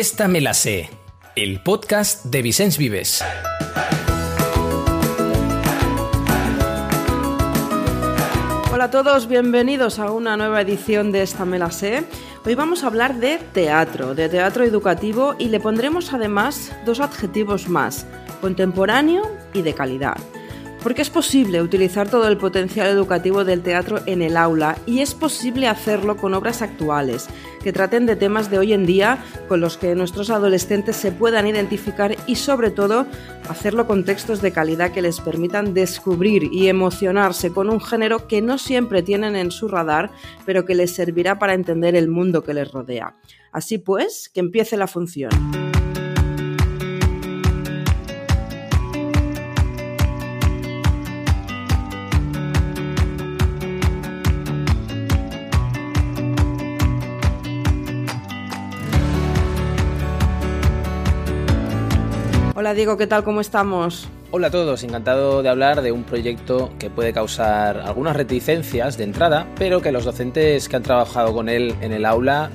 Esta me la sé, el podcast de Vicens Vives. Hola a todos, bienvenidos a una nueva edición de Esta me la sé. Hoy vamos a hablar de teatro, de teatro educativo y le pondremos además dos adjetivos más, contemporáneo y de calidad porque es posible utilizar todo el potencial educativo del teatro en el aula y es posible hacerlo con obras actuales, que traten de temas de hoy en día con los que nuestros adolescentes se puedan identificar y sobre todo hacerlo con textos de calidad que les permitan descubrir y emocionarse con un género que no siempre tienen en su radar, pero que les servirá para entender el mundo que les rodea. Así pues, que empiece la función. Hola Diego, ¿qué tal? ¿Cómo estamos? Hola a todos, encantado de hablar de un proyecto que puede causar algunas reticencias de entrada, pero que los docentes que han trabajado con él en el aula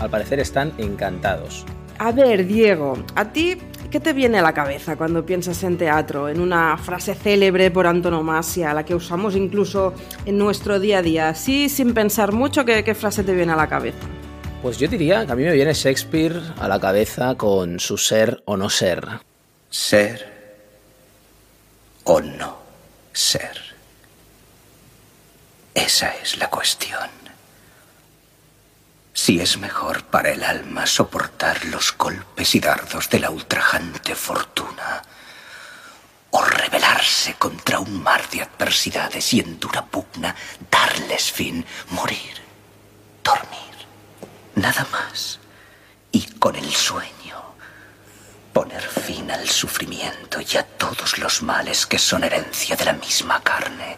al parecer están encantados. A ver, Diego, ¿a ti qué te viene a la cabeza cuando piensas en teatro? En una frase célebre por antonomasia, la que usamos incluso en nuestro día a día. Así, sin pensar mucho, ¿qué, qué frase te viene a la cabeza? Pues yo diría que a mí me viene Shakespeare a la cabeza con su ser o no ser ser o no ser. Esa es la cuestión. Si es mejor para el alma soportar los golpes y dardos de la ultrajante fortuna, o rebelarse contra un mar de adversidades y en dura pugna darles fin, morir, dormir, nada más, y con el sueño poner fin al sufrimiento y a todos los males que son herencia de la misma carne.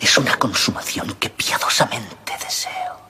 Es una consumación que piadosamente deseo.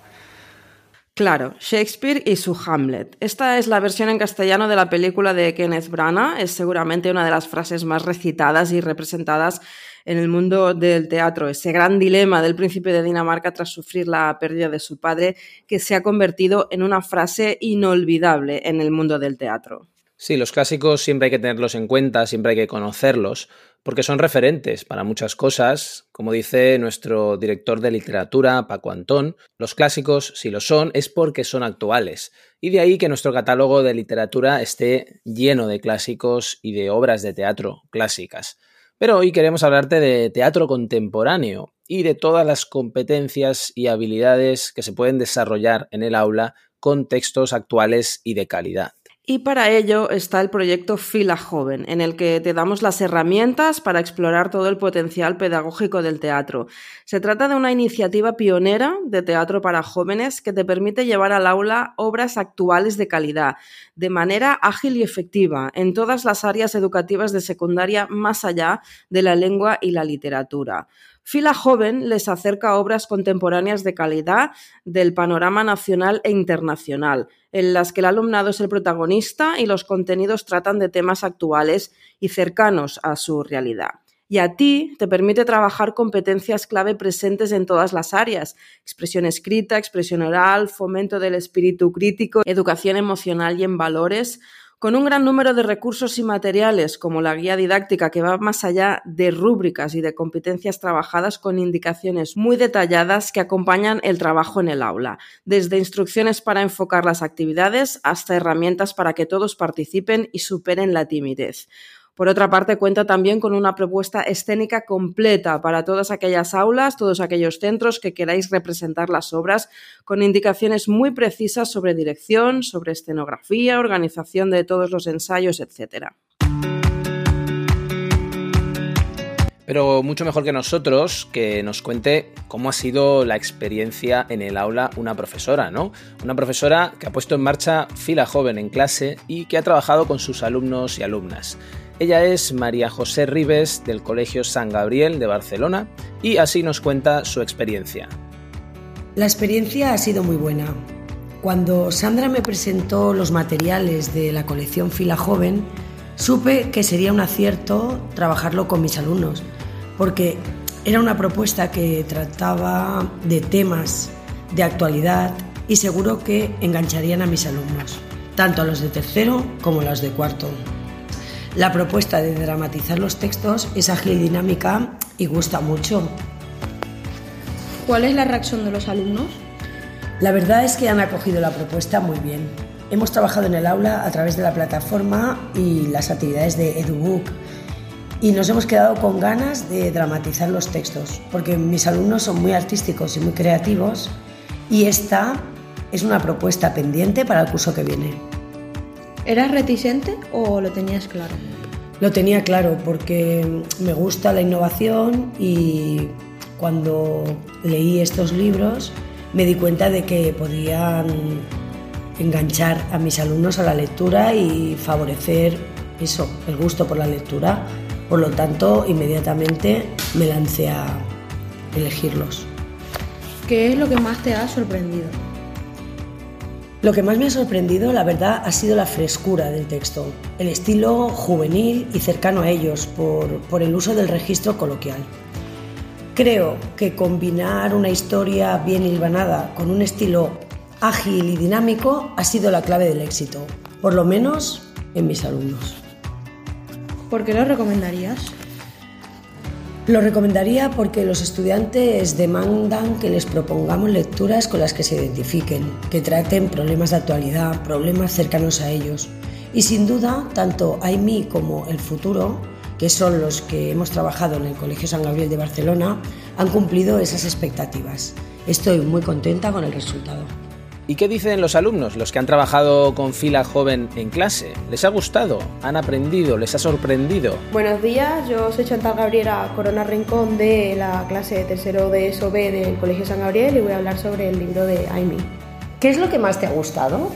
Claro, Shakespeare y su Hamlet. Esta es la versión en castellano de la película de Kenneth Branagh. Es seguramente una de las frases más recitadas y representadas en el mundo del teatro. Ese gran dilema del príncipe de Dinamarca tras sufrir la pérdida de su padre, que se ha convertido en una frase inolvidable en el mundo del teatro. Sí, los clásicos siempre hay que tenerlos en cuenta, siempre hay que conocerlos, porque son referentes para muchas cosas. Como dice nuestro director de literatura, Paco Antón, los clásicos, si lo son, es porque son actuales. Y de ahí que nuestro catálogo de literatura esté lleno de clásicos y de obras de teatro clásicas. Pero hoy queremos hablarte de teatro contemporáneo y de todas las competencias y habilidades que se pueden desarrollar en el aula con textos actuales y de calidad. Y para ello está el proyecto Fila Joven, en el que te damos las herramientas para explorar todo el potencial pedagógico del teatro. Se trata de una iniciativa pionera de teatro para jóvenes que te permite llevar al aula obras actuales de calidad, de manera ágil y efectiva, en todas las áreas educativas de secundaria más allá de la lengua y la literatura. Fila Joven les acerca obras contemporáneas de calidad del panorama nacional e internacional, en las que el alumnado es el protagonista y los contenidos tratan de temas actuales y cercanos a su realidad. Y a ti te permite trabajar competencias clave presentes en todas las áreas, expresión escrita, expresión oral, fomento del espíritu crítico, educación emocional y en valores, con un gran número de recursos y materiales, como la guía didáctica que va más allá de rúbricas y de competencias trabajadas con indicaciones muy detalladas que acompañan el trabajo en el aula, desde instrucciones para enfocar las actividades hasta herramientas para que todos participen y superen la timidez. Por otra parte, cuenta también con una propuesta escénica completa para todas aquellas aulas, todos aquellos centros que queráis representar las obras, con indicaciones muy precisas sobre dirección, sobre escenografía, organización de todos los ensayos, etc. Pero mucho mejor que nosotros que nos cuente cómo ha sido la experiencia en el aula una profesora, ¿no? Una profesora que ha puesto en marcha fila joven en clase y que ha trabajado con sus alumnos y alumnas. Ella es María José Ribes del Colegio San Gabriel de Barcelona y así nos cuenta su experiencia. La experiencia ha sido muy buena. Cuando Sandra me presentó los materiales de la colección Fila Joven, supe que sería un acierto trabajarlo con mis alumnos, porque era una propuesta que trataba de temas de actualidad y seguro que engancharían a mis alumnos. tanto a los de tercero como a los de cuarto. La propuesta de dramatizar los textos es ágil y dinámica y gusta mucho. ¿Cuál es la reacción de los alumnos? La verdad es que han acogido la propuesta muy bien. Hemos trabajado en el aula a través de la plataforma y las actividades de EduBook y nos hemos quedado con ganas de dramatizar los textos, porque mis alumnos son muy artísticos y muy creativos y esta es una propuesta pendiente para el curso que viene. ¿Eras reticente o lo tenías claro? Lo tenía claro porque me gusta la innovación y cuando leí estos libros me di cuenta de que podían enganchar a mis alumnos a la lectura y favorecer eso, el gusto por la lectura. Por lo tanto, inmediatamente me lancé a elegirlos. ¿Qué es lo que más te ha sorprendido? Lo que más me ha sorprendido, la verdad, ha sido la frescura del texto, el estilo juvenil y cercano a ellos por, por el uso del registro coloquial. Creo que combinar una historia bien hilvanada con un estilo ágil y dinámico ha sido la clave del éxito, por lo menos en mis alumnos. ¿Por qué lo recomendarías? Lo recomendaría porque los estudiantes demandan que les propongamos lecturas con las que se identifiquen, que traten problemas de actualidad, problemas cercanos a ellos. Y sin duda, tanto AIMI como El Futuro que son los que hemos trabajado en el Colegio San Gabriel de Barcelona, han cumplido esas expectativas. Estoy muy contenta con el resultado. ¿Y qué dicen los alumnos, los que han trabajado con fila joven en clase? ¿Les ha gustado? ¿Han aprendido? ¿Les ha sorprendido? Buenos días, yo soy Chantal Gabriela Corona Rincón de la clase de tercero de SOB del Colegio San Gabriel y voy a hablar sobre el libro de Aimi. ¿Qué es lo que más te ha gustado?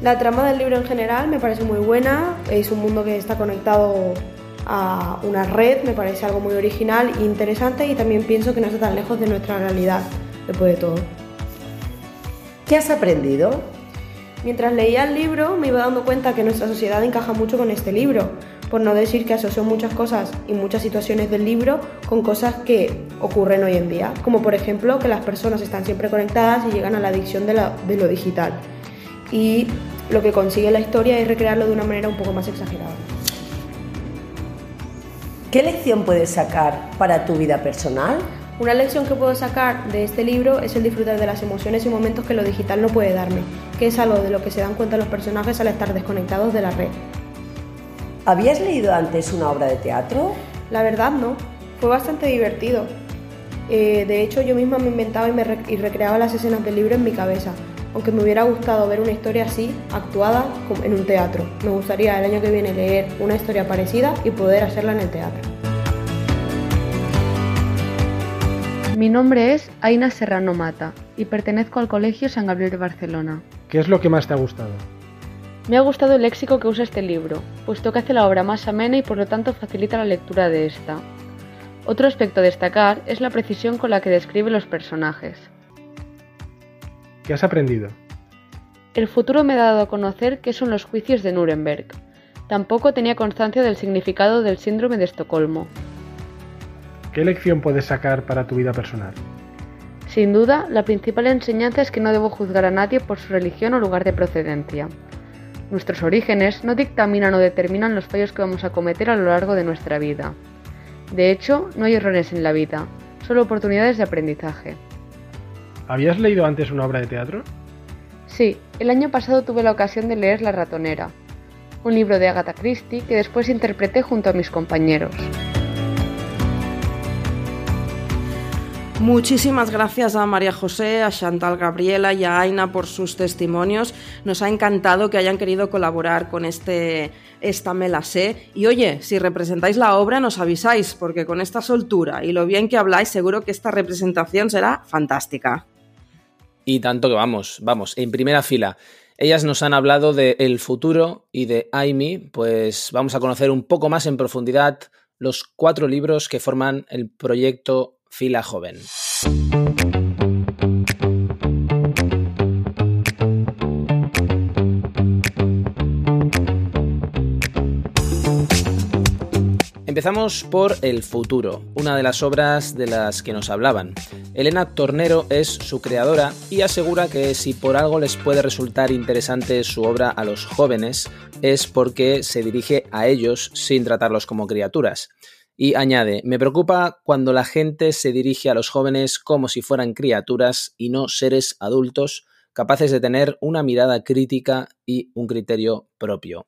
La trama del libro en general me parece muy buena, es un mundo que está conectado a una red, me parece algo muy original e interesante y también pienso que no está tan lejos de nuestra realidad, después de todo. ¿Qué has aprendido? Mientras leía el libro me iba dando cuenta que nuestra sociedad encaja mucho con este libro, por no decir que asoció muchas cosas y muchas situaciones del libro con cosas que ocurren hoy en día, como por ejemplo que las personas están siempre conectadas y llegan a la adicción de, de lo digital. Y lo que consigue la historia es recrearlo de una manera un poco más exagerada. ¿Qué lección puedes sacar para tu vida personal? Una lección que puedo sacar de este libro es el disfrutar de las emociones y momentos que lo digital no puede darme, que es algo de lo que se dan cuenta los personajes al estar desconectados de la red. ¿Habías leído antes una obra de teatro? La verdad no, fue bastante divertido. Eh, de hecho yo misma me inventaba y, me y recreaba las escenas del libro en mi cabeza, aunque me hubiera gustado ver una historia así, actuada en un teatro. Me gustaría el año que viene leer una historia parecida y poder hacerla en el teatro. Mi nombre es Aina Serrano Mata y pertenezco al Colegio San Gabriel de Barcelona. ¿Qué es lo que más te ha gustado? Me ha gustado el léxico que usa este libro, puesto que hace la obra más amena y por lo tanto facilita la lectura de esta. Otro aspecto a destacar es la precisión con la que describe los personajes. ¿Qué has aprendido? El futuro me ha dado a conocer qué son los juicios de Nuremberg. Tampoco tenía constancia del significado del síndrome de Estocolmo. ¿Qué lección puedes sacar para tu vida personal? Sin duda, la principal enseñanza es que no debo juzgar a nadie por su religión o lugar de procedencia. Nuestros orígenes no dictaminan o determinan los fallos que vamos a cometer a lo largo de nuestra vida. De hecho, no hay errores en la vida, solo oportunidades de aprendizaje. ¿Habías leído antes una obra de teatro? Sí, el año pasado tuve la ocasión de leer La ratonera, un libro de Agatha Christie que después interpreté junto a mis compañeros. Muchísimas gracias a María José, a Chantal Gabriela y a Aina por sus testimonios. Nos ha encantado que hayan querido colaborar con este Esta me. Y oye, si representáis la obra nos avisáis, porque con esta soltura y lo bien que habláis seguro que esta representación será fantástica. Y tanto que vamos, vamos, en primera fila. Ellas nos han hablado de El futuro y de Aimi, pues vamos a conocer un poco más en profundidad los cuatro libros que forman el proyecto Fila Joven. Empezamos por El futuro, una de las obras de las que nos hablaban. Elena Tornero es su creadora y asegura que si por algo les puede resultar interesante su obra a los jóvenes es porque se dirige a ellos sin tratarlos como criaturas. Y añade, me preocupa cuando la gente se dirige a los jóvenes como si fueran criaturas y no seres adultos capaces de tener una mirada crítica y un criterio propio.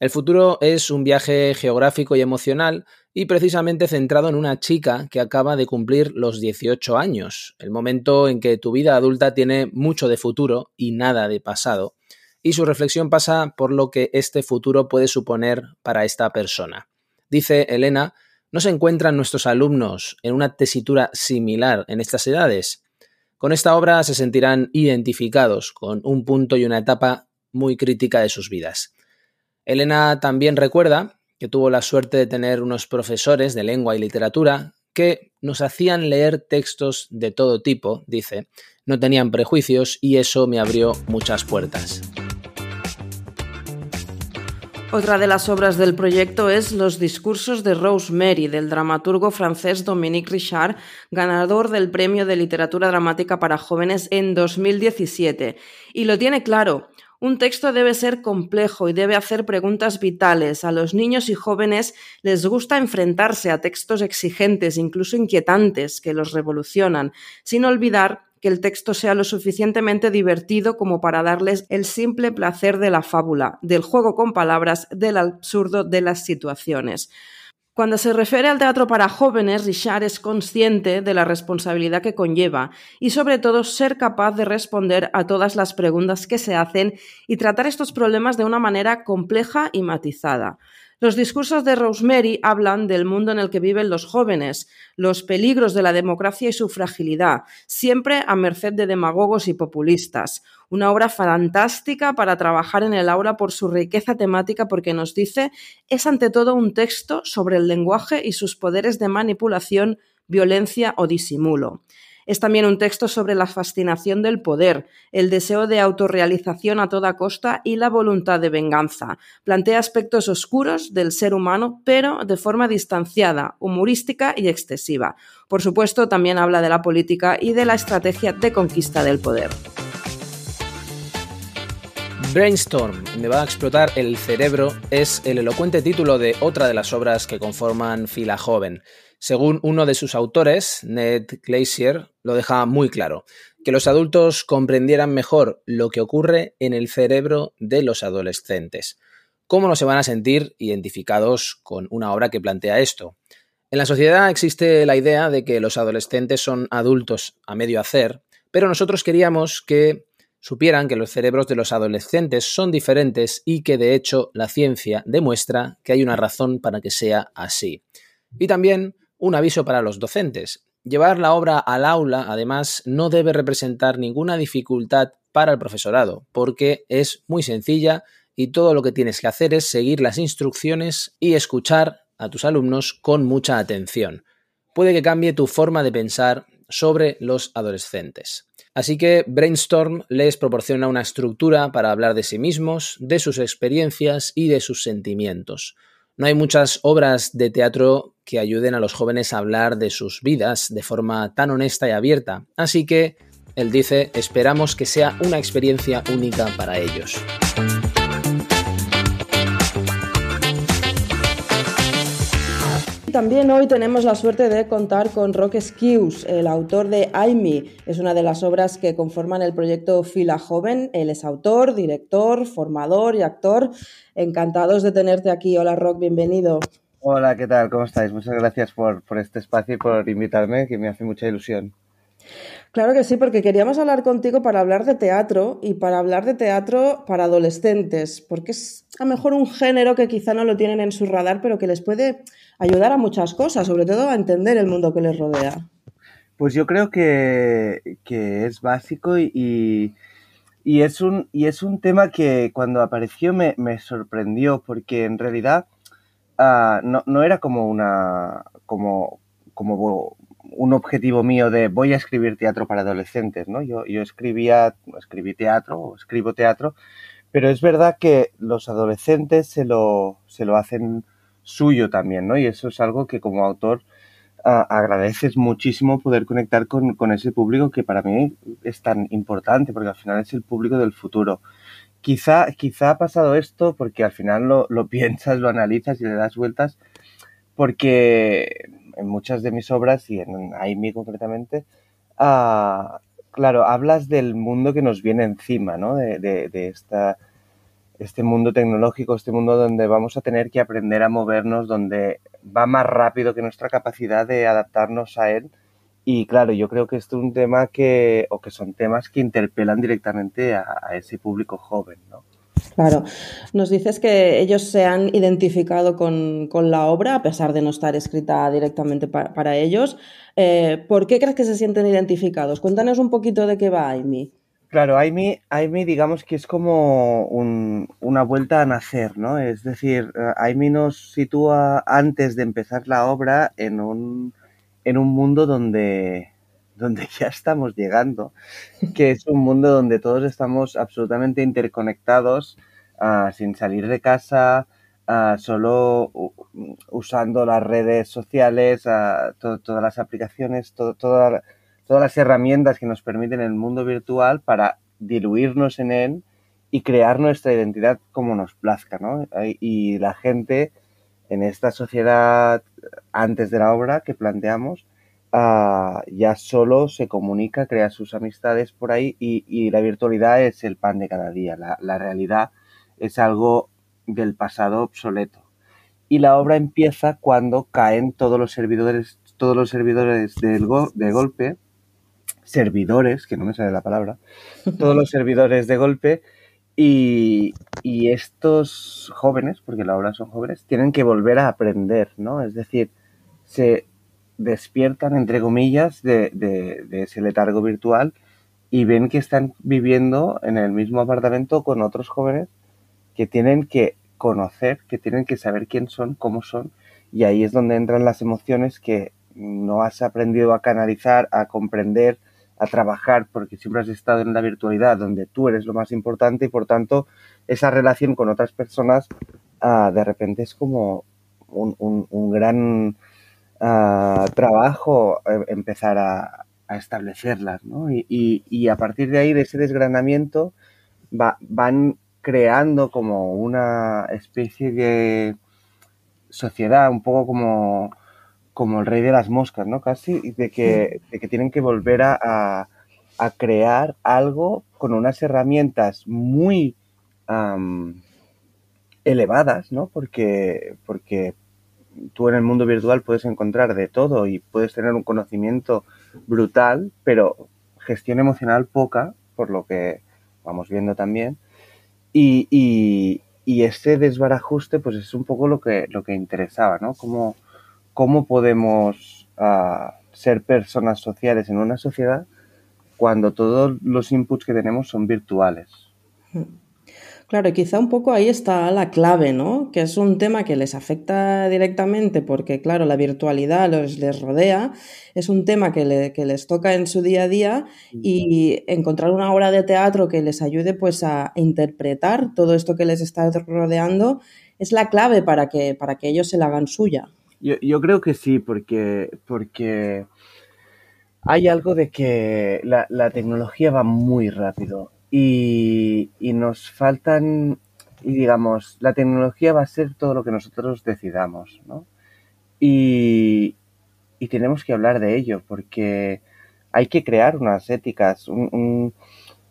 El futuro es un viaje geográfico y emocional y precisamente centrado en una chica que acaba de cumplir los 18 años, el momento en que tu vida adulta tiene mucho de futuro y nada de pasado, y su reflexión pasa por lo que este futuro puede suponer para esta persona. Dice Elena, ¿no se encuentran nuestros alumnos en una tesitura similar en estas edades? Con esta obra se sentirán identificados con un punto y una etapa muy crítica de sus vidas. Elena también recuerda que tuvo la suerte de tener unos profesores de lengua y literatura que nos hacían leer textos de todo tipo, dice, no tenían prejuicios y eso me abrió muchas puertas. Otra de las obras del proyecto es Los discursos de Rosemary, del dramaturgo francés Dominique Richard, ganador del Premio de Literatura Dramática para Jóvenes en 2017. Y lo tiene claro, un texto debe ser complejo y debe hacer preguntas vitales. A los niños y jóvenes les gusta enfrentarse a textos exigentes, incluso inquietantes, que los revolucionan, sin olvidar que el texto sea lo suficientemente divertido como para darles el simple placer de la fábula, del juego con palabras, del absurdo de las situaciones. Cuando se refiere al teatro para jóvenes, Richard es consciente de la responsabilidad que conlleva y sobre todo ser capaz de responder a todas las preguntas que se hacen y tratar estos problemas de una manera compleja y matizada. Los discursos de Rosemary hablan del mundo en el que viven los jóvenes, los peligros de la democracia y su fragilidad, siempre a merced de demagogos y populistas. Una obra fantástica para trabajar en el aula por su riqueza temática porque nos dice es ante todo un texto sobre el lenguaje y sus poderes de manipulación, violencia o disimulo. Es también un texto sobre la fascinación del poder, el deseo de autorrealización a toda costa y la voluntad de venganza. Plantea aspectos oscuros del ser humano, pero de forma distanciada, humorística y excesiva. Por supuesto, también habla de la política y de la estrategia de conquista del poder. Brainstorm, me va a explotar el cerebro, es el elocuente título de otra de las obras que conforman Fila Joven. Según uno de sus autores, Ned Glacier, lo deja muy claro, que los adultos comprendieran mejor lo que ocurre en el cerebro de los adolescentes. ¿Cómo no se van a sentir identificados con una obra que plantea esto? En la sociedad existe la idea de que los adolescentes son adultos a medio hacer, pero nosotros queríamos que supieran que los cerebros de los adolescentes son diferentes y que de hecho la ciencia demuestra que hay una razón para que sea así. Y también un aviso para los docentes. Llevar la obra al aula, además, no debe representar ninguna dificultad para el profesorado, porque es muy sencilla y todo lo que tienes que hacer es seguir las instrucciones y escuchar a tus alumnos con mucha atención. Puede que cambie tu forma de pensar sobre los adolescentes. Así que Brainstorm les proporciona una estructura para hablar de sí mismos, de sus experiencias y de sus sentimientos. No hay muchas obras de teatro que ayuden a los jóvenes a hablar de sus vidas de forma tan honesta y abierta, así que él dice, esperamos que sea una experiencia única para ellos. También hoy tenemos la suerte de contar con Roque Skius, el autor de Aimi. Es una de las obras que conforman el proyecto Fila Joven. Él es autor, director, formador y actor. Encantados de tenerte aquí. Hola Rock, bienvenido. Hola, ¿qué tal? ¿Cómo estáis? Muchas gracias por, por este espacio y por invitarme, que me hace mucha ilusión. Claro que sí, porque queríamos hablar contigo para hablar de teatro y para hablar de teatro para adolescentes, porque es a lo mejor un género que quizá no lo tienen en su radar, pero que les puede ayudar a muchas cosas, sobre todo a entender el mundo que les rodea. Pues yo creo que, es básico y, y, es un, y es un tema que cuando apareció me, sorprendió, porque en realidad ah, no, no, era como una como, como un objetivo mío de voy a escribir teatro para adolescentes, ¿no? Yo, yo escribía, escribí teatro, escribo teatro, pero es verdad que los adolescentes se lo, se lo hacen suyo también, ¿no? Y eso es algo que como autor agradeces muchísimo poder conectar con, con, ese público que para mí es tan importante, porque al final es el público del futuro. Quizá, quizá ha pasado esto porque al final lo, lo piensas, lo analizas y le das vueltas, porque en muchas de mis obras y en Aimi concretamente, uh, claro, hablas del mundo que nos viene encima, ¿no? De, de, de esta este mundo tecnológico, este mundo donde vamos a tener que aprender a movernos, donde va más rápido que nuestra capacidad de adaptarnos a él. Y claro, yo creo que esto es un tema que, o que son temas que interpelan directamente a ese público joven, ¿no? Claro, nos dices que ellos se han identificado con, con la obra, a pesar de no estar escrita directamente para, ellos. Eh, ¿Por qué crees que se sienten identificados? Cuéntanos un poquito de qué va Amy. Claro, Aimi, Aimi digamos que es como un, una vuelta a nacer, ¿no? Es decir, Aimi nos sitúa antes de empezar la obra en un, en un mundo donde, donde ya estamos llegando, que es un mundo donde todos estamos absolutamente interconectados, uh, sin salir de casa, uh, solo usando las redes sociales, to todas las aplicaciones, to toda todas las herramientas que nos permiten el mundo virtual para diluirnos en él y crear nuestra identidad como nos plazca, ¿no? Y la gente en esta sociedad antes de la obra que planteamos uh, ya solo se comunica, crea sus amistades por ahí y, y la virtualidad es el pan de cada día. La, la, realidad es algo del pasado obsoleto. Y la obra empieza cuando caen todos los servidores, todos los servidores del go de golpe servidores, que no me sale la palabra, todos los servidores de golpe y, y, estos jóvenes, porque la obra son jóvenes, tienen que volver a aprender, ¿no? Es decir, se despiertan, entre comillas, de, de, de ese letargo virtual y ven que están viviendo en el mismo apartamento con otros jóvenes que tienen que conocer, que tienen que saber quién son, cómo son, y ahí es donde entran las emociones que no has aprendido a canalizar, a comprender, a trabajar porque siempre has estado en la virtualidad donde tú eres lo más importante y por tanto esa relación con otras personas uh, de repente es como un, un, un gran uh, trabajo eh, empezar a, a establecerlas ¿no? y, y, y, a partir de ahí de ese desgranamiento va, van creando como una especie de sociedad un poco como como el rey de las moscas, ¿no? Casi, de que, de que tienen que volver a, a, a, crear algo con unas herramientas muy um, elevadas, ¿no? Porque, porque tú en el mundo virtual puedes encontrar de todo y puedes tener un conocimiento brutal, pero gestión emocional poca, por lo que vamos viendo también. Y, y, y este desbarajuste, pues es un poco lo que, lo que interesaba, ¿no? Como, cómo podemos uh, ser personas sociales en una sociedad cuando todos los inputs que tenemos son virtuales. Claro, quizá un poco ahí está la clave, ¿no? Que es un tema que les afecta directamente porque, claro, la virtualidad los, les rodea, es un tema que, le, que, les toca en su día a día y encontrar una obra de teatro que les ayude pues a interpretar todo esto que les está rodeando es la clave para que, para que ellos se la hagan suya. Yo, yo creo que sí, porque, porque hay algo de que la, la tecnología va muy rápido y, nos faltan, y digamos, la tecnología va a ser todo lo que nosotros decidamos, ¿no? Y, y tenemos que hablar de ello, porque hay que crear unas éticas, un,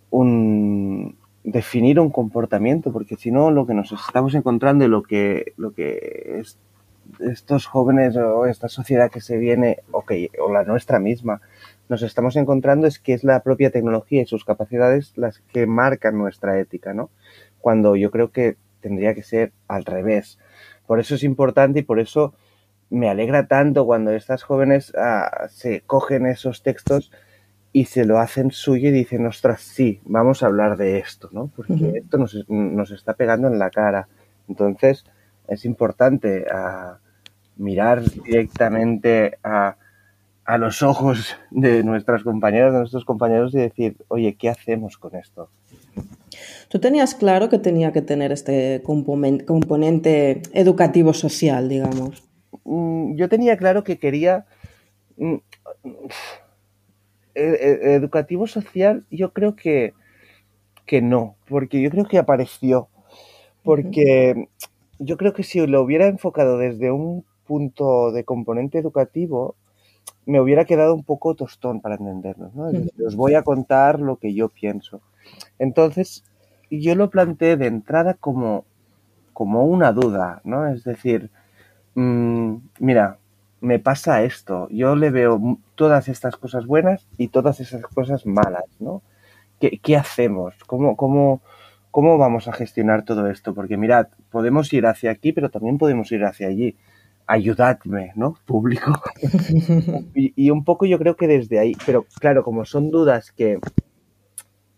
un, definir un comportamiento, porque si no, lo que nos estamos encontrando y lo que, lo que es estos jóvenes o esta sociedad que se viene, okay, o la nuestra misma, nos estamos encontrando es que es la propia tecnología y sus capacidades las que marcan nuestra ética, ¿no? Cuando yo creo que tendría que ser al revés. Por eso es importante y por eso me alegra tanto cuando estas jóvenes uh, se cogen esos textos y se lo hacen suyo y dicen, ostras, sí, vamos a hablar de esto, ¿no? Porque uh -huh. esto nos, nos está pegando en la cara. Entonces, es importante uh, mirar directamente a, a, los ojos de nuestras compañeras, de nuestros compañeros y decir, oye, ¿qué hacemos con esto? Tú tenías claro que tenía que tener este componente educativo social, digamos. Mm, yo tenía claro que quería mm, e, e, educativo social, yo creo que, que no, porque yo creo que apareció. Porque yo creo que si lo hubiera enfocado desde un punto de componente educativo, me hubiera quedado un poco tostón para entendernos. ¿no? os voy a contar lo que yo pienso. Entonces, yo lo planteé de entrada como, como una duda, ¿no? Es decir, mm, mira, me pasa esto, yo le veo todas estas cosas buenas y todas esas cosas malas, ¿no? ¿Qué, qué hacemos? ¿Cómo, cómo, ¿Cómo vamos a gestionar todo esto? Porque mirad, podemos ir hacia aquí, pero también podemos ir hacia allí. Ayudadme, ¿no? Público. y, un poco yo creo que desde ahí, pero claro, como son dudas que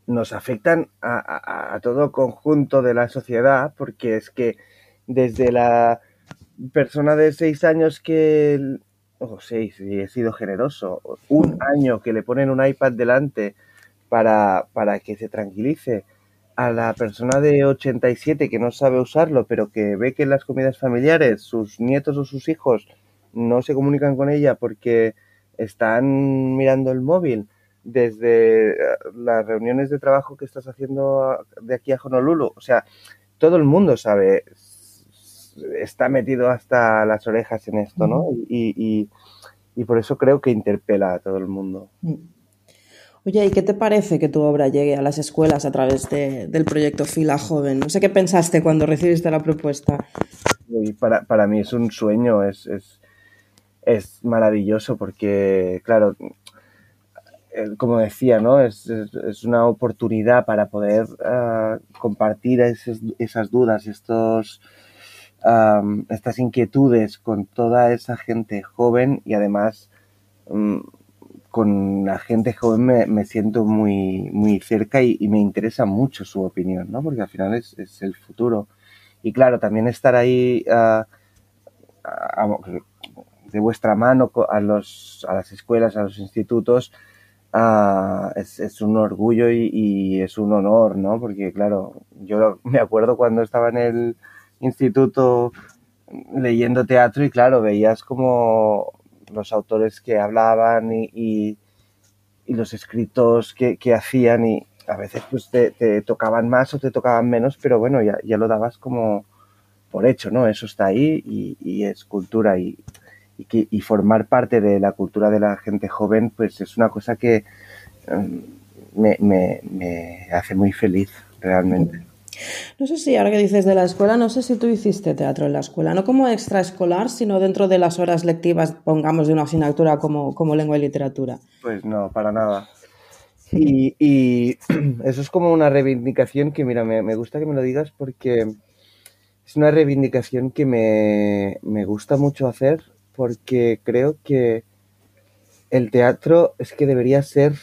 nos afectan a, a todo conjunto de la sociedad, porque es que desde la persona de seis años que, o seis, y he sido generoso, un año que le ponen un iPad delante para, para que se tranquilice, a la persona de 87 que no sabe usarlo, pero que ve que en las comidas familiares sus nietos o sus hijos no se comunican con ella porque están mirando el móvil, desde eh, las reuniones de trabajo que estás haciendo de aquí a Honolulu, o sea, todo el mundo sabe, está metido hasta las orejas en esto, ¿no? Y, y por eso creo que interpela a todo el mundo. Mm. Oye, ¿y qué te parece que tu obra llegue a las escuelas a través del proyecto Fila Joven? No sé qué pensaste cuando recibiste la propuesta. para, para mí es un sueño, es, es, es maravilloso porque, claro, como decía, ¿no? Es, es, una oportunidad para poder uh, compartir esas, dudas, estos, estas inquietudes con toda esa gente joven y además um, con la gente joven me, me siento muy, muy cerca y, me interesa mucho su opinión, ¿no? Porque al final es, es el futuro. Y claro, también estar ahí uh, de vuestra mano a, los, a las escuelas, a los institutos, uh, es, es, un orgullo y, y, es un honor, ¿no? Porque claro, yo me acuerdo cuando estaba en el instituto leyendo teatro y claro, veías como los autores que hablaban y, los escritos que, hacían y a veces pues te, tocaban más o te tocaban menos, pero bueno, ya, ya lo dabas como por hecho, ¿no? Eso está ahí y, es cultura y, y, formar parte de la cultura de la gente joven pues es una cosa que em, me, me hace muy feliz realmente. No sé si ahora que dices de la escuela, no sé si tú hiciste teatro en la escuela, no como extraescolar, sino dentro de las horas lectivas, pongamos, de una asignatura como, como lengua y literatura. Pues no, para nada. Y, eso es como una reivindicación que, mira, me, gusta que me lo digas porque es una reivindicación que me, me gusta mucho hacer porque creo que el teatro es que debería ser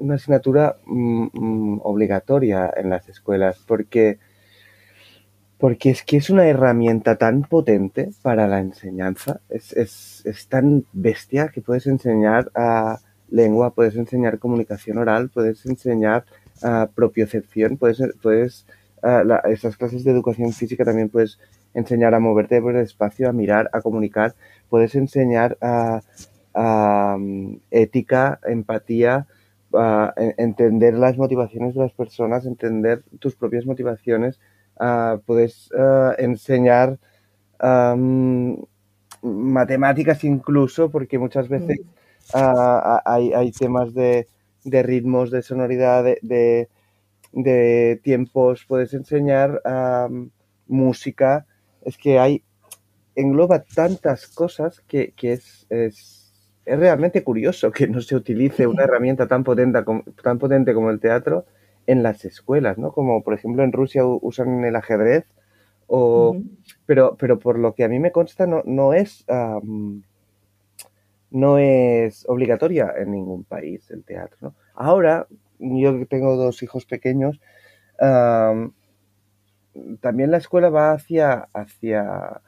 una asignatura mm, mm, obligatoria en las escuelas porque, porque es que es una herramienta tan potente para la enseñanza, es, es, es tan bestia que puedes enseñar a lengua, puedes enseñar comunicación oral, puedes enseñar a propiocepción, puedes, puedes esas clases de educación física también puedes enseñar a moverte por el espacio, a mirar, a comunicar, puedes enseñar a, a mm, ética, empatía, entender las motivaciones de las personas, entender tus propias motivaciones, puedes enseñar matemáticas incluso, porque muchas veces hay, hay, temas de, de, ritmos, de sonoridad, de, de, tiempos, puedes enseñar música, es que hay, engloba tantas cosas que, que es, es es realmente curioso que no se utilice una herramienta tan potente, tan potente como el teatro en las escuelas, ¿no? Como por ejemplo en Rusia usan el ajedrez, o, pero, pero por lo que a mí me consta no, no es no es obligatoria en ningún país el teatro. ¿no? Ahora, yo tengo dos hijos pequeños, también la escuela va hacia, hacia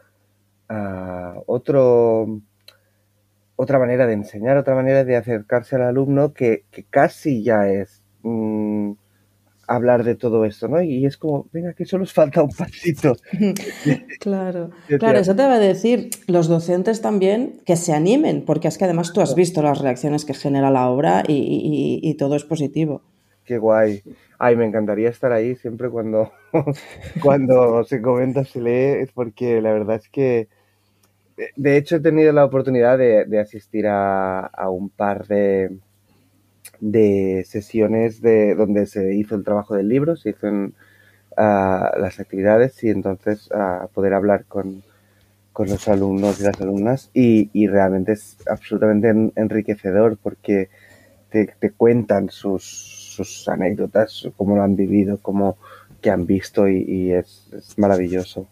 ah, otro otra manera de enseñar, otra manera de acercarse al alumno que, casi ya es mm, hablar de todo esto, ¿no? Y es como, venga, que solo os falta un pasito. claro, claro, eso te va a decir, los docentes también que se animen, porque es que además tú has visto las reacciones que genera la obra y, todo es positivo. Qué guay. Ay, me encantaría estar ahí siempre cuando, cuando se comenta, se lee, porque la verdad es que, de hecho, he tenido la oportunidad de, asistir a un par de, de sesiones de donde se hizo el trabajo del libro, se hizo ah, las actividades y entonces ah, poder hablar con, los alumnos y las alumnas y, realmente es absolutamente enriquecedor porque te, cuentan sus, sus, anécdotas, cómo lo han vivido, cómo que han visto y, es, maravilloso.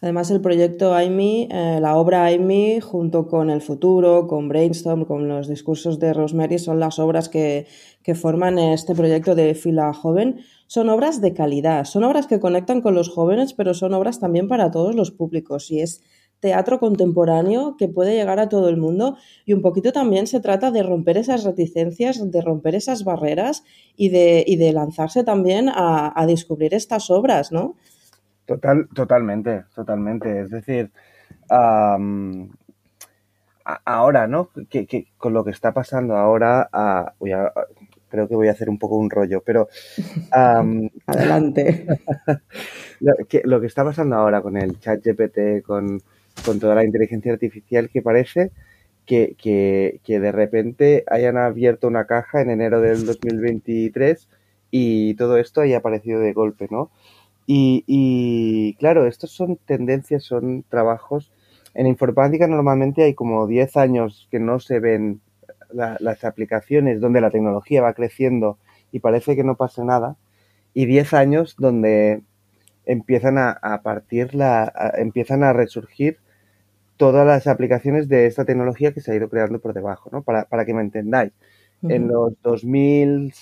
Además, el proyecto AIMI, eh, la obra AIMI, junto con El Futuro, con Brainstorm, con los discursos de Rosemary, son las obras que, forman este proyecto de Fila Joven. Son obras de calidad, son obras que conectan con los jóvenes, pero son obras también para todos los públicos. Y es teatro contemporáneo que puede llegar a todo el mundo y un poquito también se trata de romper esas reticencias, de romper esas barreras y de, de lanzarse también a, a descubrir estas obras, ¿no? Total, totalmente, totalmente. Es decir, ahora, ¿no? Que, con lo que está pasando ahora, creo que voy a hacer un poco un rollo, pero... Adelante. lo, que, lo que está pasando ahora con el chat GPT, con, con toda la inteligencia artificial, que parece que, que, que, de repente hayan abierto una caja en enero del 2023 y todo esto haya aparecido de golpe, ¿no? Y, claro, estos son tendencias, son trabajos. En informática normalmente hay como 10 años que no se ven las aplicaciones donde la tecnología va creciendo y parece que no pasa nada. Y 10 años donde empiezan a, partir la, empiezan a resurgir todas las aplicaciones de esta tecnología que se ha ido creando por debajo, ¿no? Para, para que me entendáis. En los 2000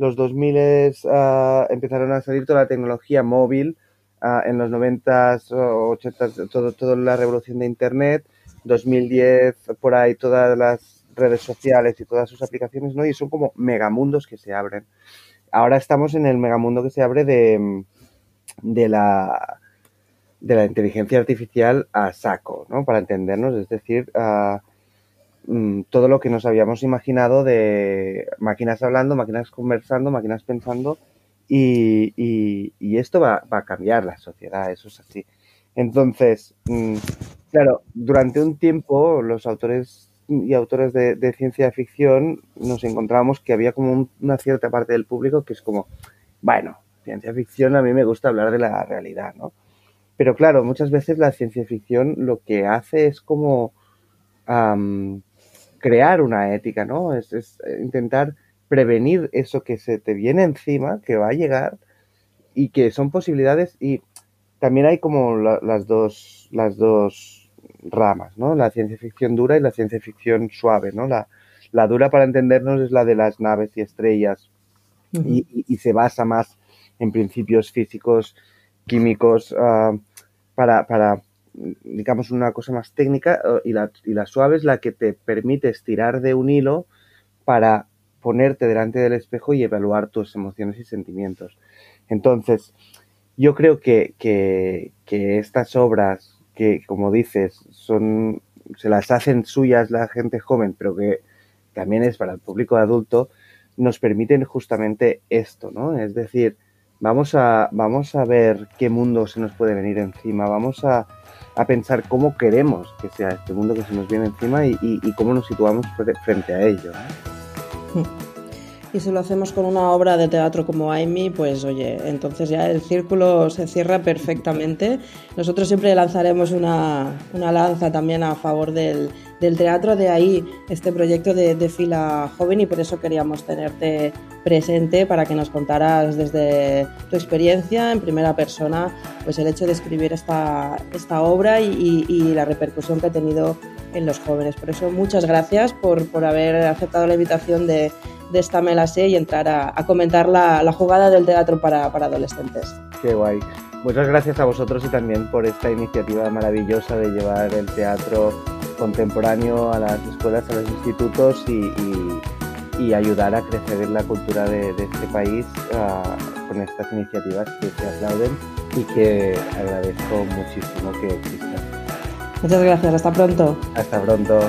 los 2000 uh, empezaron a salir toda la tecnología móvil, uh, en los 90s, 80s, todo, toda la revolución de Internet, 2010 por ahí todas las redes sociales y todas sus aplicaciones, ¿no? Y son como megamundos que se abren. Ahora estamos en el megamundo que se abre de, de la de la inteligencia artificial a saco, ¿no? Para entendernos, es decir, uh, Mm, todo lo que nos habíamos imaginado de máquinas hablando, máquinas conversando, máquinas pensando y, esto va, a cambiar la sociedad, eso es así. Entonces, mm, claro, durante un tiempo los autores y autores de, ciencia ficción nos encontramos que había como una cierta parte del público que es como, bueno, ciencia ficción a mí me gusta hablar de la realidad, ¿no? Pero claro, muchas veces la ciencia ficción lo que hace es como crear una ética, ¿no? Es, eh, intentar prevenir eso que se te viene encima, que va a llegar y que son posibilidades y también hay como las dos las dos ramas, ¿no? La ciencia ficción dura y la ciencia ficción suave, ¿no? La, la dura para entendernos es la de las naves y estrellas y, se basa más en principios físicos, químicos, ah, para, para digamos, una cosa más técnica y la, y la suave es la que te permite estirar de un hilo para ponerte delante del espejo y evaluar tus emociones y sentimientos. Entonces, yo creo que, que, que, estas obras, que como dices, son, se las hacen suyas la gente joven, pero que también es para el público adulto, nos permiten justamente esto, ¿no? Es decir, vamos a, vamos a ver qué mundo se nos puede venir encima, vamos a, a pensar cómo queremos que sea este mundo que se nos viene encima y, cómo nos situamos frente a ello. Y si lo hacemos con una obra de teatro como Amy, pues oye, entonces ya el círculo se cierra perfectamente. Nosotros siempre lanzaremos una, una lanza también a favor del, del, teatro, de ahí este proyecto de, fila joven y por eso queríamos tenerte presente para que nos contaras desde tu experiencia en primera persona pues el hecho de escribir esta, esta obra y, y, la repercusión que ha tenido en los jóvenes. Por eso muchas gracias por, por haber aceptado la invitación de de esta me y entrar a, comentar la, jugada del teatro para, adolescentes. Qué guay. Muchas gracias a vosotros y también por esta iniciativa maravillosa de llevar el teatro contemporáneo a las escuelas, a los institutos y, y ayudar a crecer la cultura de, este país ah, con estas iniciativas que se aplauden y que agradezco muchísimo que existan. Muchas gracias, hasta pronto. Hasta pronto.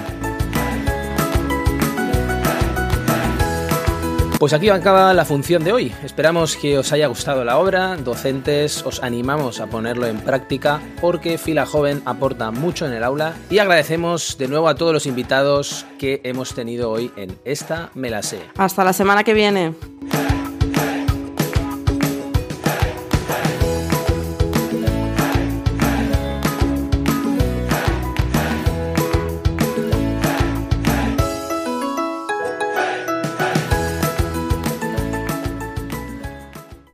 Pues aquí acaba la función de hoy. Esperamos que os haya gustado la obra. Docentes, os animamos a ponerlo en práctica porque Fila Joven aporta mucho en el aula y agradecemos de nuevo a todos los invitados que hemos tenido hoy en esta Me la sé. Hasta la semana que viene.